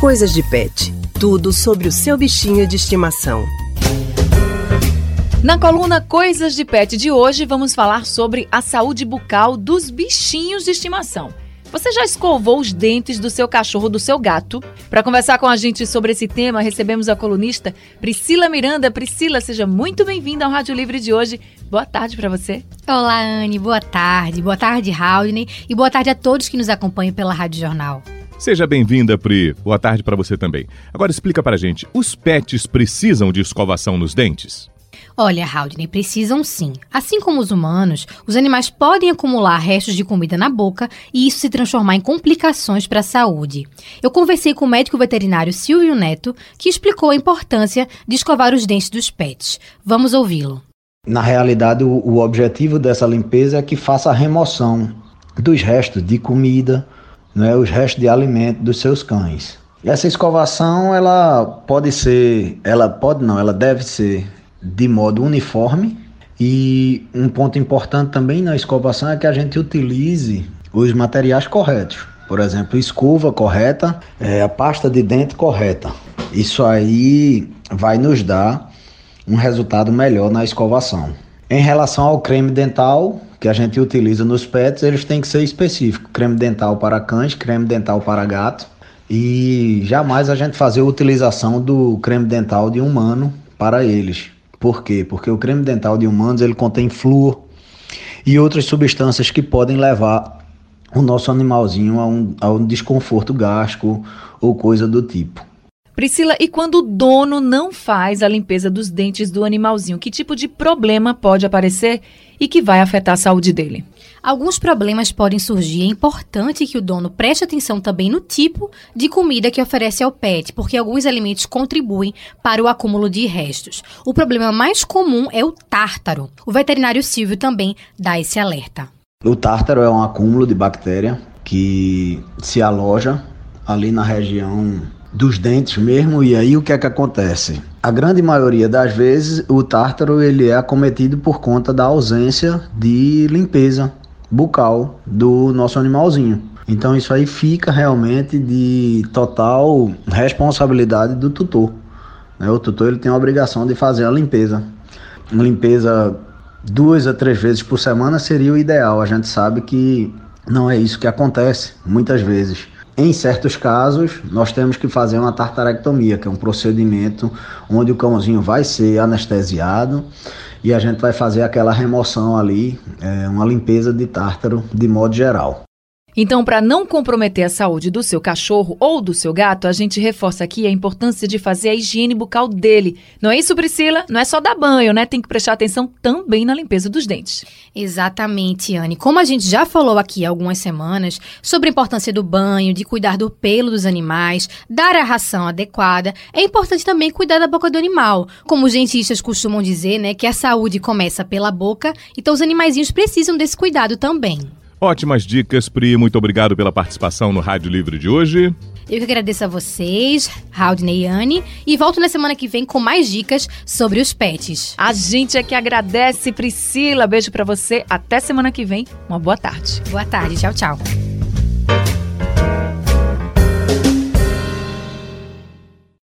Coisas de Pet. Tudo sobre o seu bichinho de estimação. Na coluna Coisas de Pet de hoje, vamos falar sobre a saúde bucal dos bichinhos de estimação. Você já escovou os dentes do seu cachorro, do seu gato? Para conversar com a gente sobre esse tema, recebemos a colunista Priscila Miranda. Priscila, seja muito bem-vinda ao Rádio Livre de hoje. Boa tarde para você. Olá, Anne. Boa tarde. Boa tarde, Raudney. E boa tarde a todos que nos acompanham pela Rádio Jornal. Seja bem-vinda, Pri. Boa tarde para você também. Agora explica para a gente, os pets precisam de escovação nos dentes? Olha, Haldney, precisam sim. Assim como os humanos, os animais podem acumular restos de comida na boca e isso se transformar em complicações para a saúde. Eu conversei com o médico veterinário Silvio Neto, que explicou a importância de escovar os dentes dos pets. Vamos ouvi-lo. Na realidade, o, o objetivo dessa limpeza é que faça a remoção dos restos de comida, né, os restos de alimento dos seus cães. Essa escovação, ela pode ser, ela pode não, ela deve ser de modo uniforme. E um ponto importante também na escovação é que a gente utilize os materiais corretos. Por exemplo, escova correta, é, a pasta de dente correta. Isso aí vai nos dar um resultado melhor na escovação. Em relação ao creme dental que a gente utiliza nos pets, eles têm que ser específicos. Creme dental para cães, creme dental para gato. E jamais a gente fazer a utilização do creme dental de humano para eles. Por quê? Porque o creme dental de humanos ele contém flúor e outras substâncias que podem levar o nosso animalzinho a um, a um desconforto gástrico ou coisa do tipo. Priscila, e quando o dono não faz a limpeza dos dentes do animalzinho, que tipo de problema pode aparecer e que vai afetar a saúde dele? Alguns problemas podem surgir. É importante que o dono preste atenção também no tipo de comida que oferece ao pet, porque alguns alimentos contribuem para o acúmulo de restos. O problema mais comum é o tártaro. O veterinário Silvio também dá esse alerta. O tártaro é um acúmulo de bactéria que se aloja ali na região dos dentes mesmo, e aí o que é que acontece? A grande maioria das vezes o tártaro ele é acometido por conta da ausência de limpeza bucal do nosso animalzinho. Então isso aí fica realmente de total responsabilidade do tutor. Né? O tutor ele tem a obrigação de fazer a limpeza. Uma limpeza duas a três vezes por semana seria o ideal. A gente sabe que não é isso que acontece muitas vezes. Em certos casos, nós temos que fazer uma tartarectomia, que é um procedimento onde o cãozinho vai ser anestesiado e a gente vai fazer aquela remoção ali, é, uma limpeza de tártaro de modo geral. Então, para não comprometer a saúde do seu cachorro ou do seu gato, a gente reforça aqui a importância de fazer a higiene bucal dele. Não é isso, Priscila? Não é só dar banho, né? Tem que prestar atenção também na limpeza dos dentes. Exatamente, Anne. Como a gente já falou aqui há algumas semanas sobre a importância do banho, de cuidar do pelo dos animais, dar a ração adequada, é importante também cuidar da boca do animal. Como os dentistas costumam dizer, né, que a saúde começa pela boca, então os animaizinhos precisam desse cuidado também. Ótimas dicas, Pri. Muito obrigado pela participação no Rádio Livre de hoje. Eu que agradeço a vocês, Raudney e Anne, e volto na semana que vem com mais dicas sobre os pets. A gente é que agradece, Priscila. Beijo para você. Até semana que vem. Uma boa tarde. Boa tarde. Tchau, tchau.